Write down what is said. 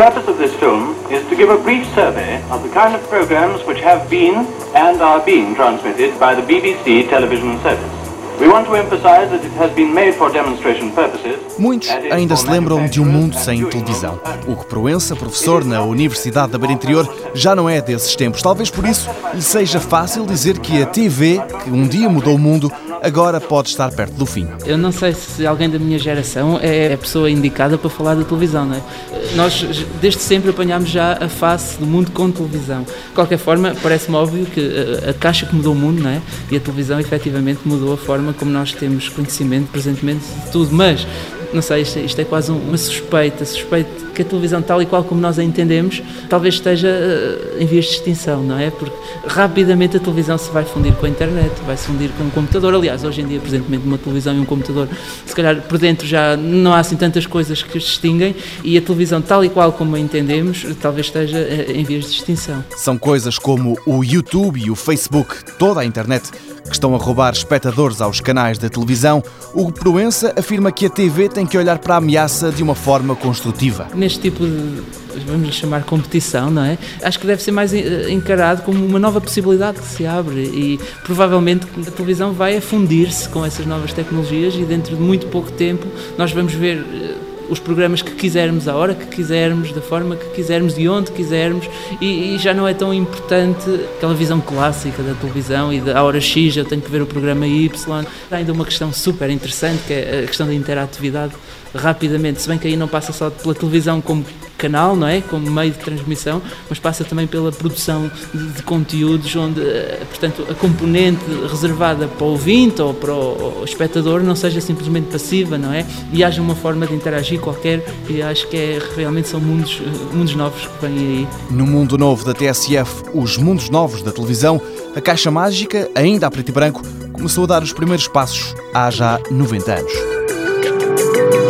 this film is to give a brief survey of the kind of programs which have been and are being transmitted by the BBC television service. Muitos ainda se lembram de um mundo sem televisão. Hugo Proença, professor na Universidade da Beira Interior, já não é desses tempos. Talvez por isso lhe seja fácil dizer que a TV, que um dia mudou o mundo, agora pode estar perto do fim. Eu não sei se alguém da minha geração é a pessoa indicada para falar da televisão, não é? Nós, desde sempre, apanhámos já a face do mundo com televisão. De qualquer forma, parece-me óbvio que a, caixa que mudou o mundo, não é? E a televisão, efetivamente, mudou a forma como nós temos conhecimento, presentemente, de tudo. Mas não sei, isto, isto é quase uma suspeita, suspeito que a televisão tal e qual como nós a entendemos, talvez esteja eh, em vias de extinção, não é? Porque rapidamente a televisão se vai fundir com a internet, vai se fundir com o computador. Aliás, hoje em dia, presentemente, uma televisão e um computador, se calhar por dentro já não há assim tantas coisas que os distinguem e a televisão tal e qual como a entendemos, talvez esteja eh, em vias de extinção. São coisas como o YouTube e o Facebook, toda a internet que estão a roubar espectadores aos canais da televisão, Hugo Proença afirma que a TV tem que olhar para a ameaça de uma forma construtiva. Neste tipo de, vamos lhe chamar competição, não é? Acho que deve ser mais eh, encarado como uma nova possibilidade que se abre e provavelmente a televisão vai afundir-se com essas novas tecnologias e dentro de muito pouco tempo nós vamos ver eh, os programas que quisermos, a hora que quisermos, da forma que quisermos, de onde quisermos, e, e já não é tão importante aquela visão clássica da televisão e da hora X eu tenho que ver o programa Y. Há ainda uma questão super interessante que é a questão da interatividade rapidamente, se bem que aí não passa só pela televisão como canal, não é? Como meio de transmissão, mas passa também pela produção de, de conteúdos onde, eh, portanto, a componente reservada para o ouvinte ou para o, espectador não seja simplesmente passiva, não é? E haja uma forma de interagir qualquer e acho que é, realmente são mundos, eh, mundos novos que vêm aí. No mundo novo da TSF, os mundos novos da televisão, a Caixa Mágica, ainda a preto e branco, começou a dar os primeiros passos há já 90 anos.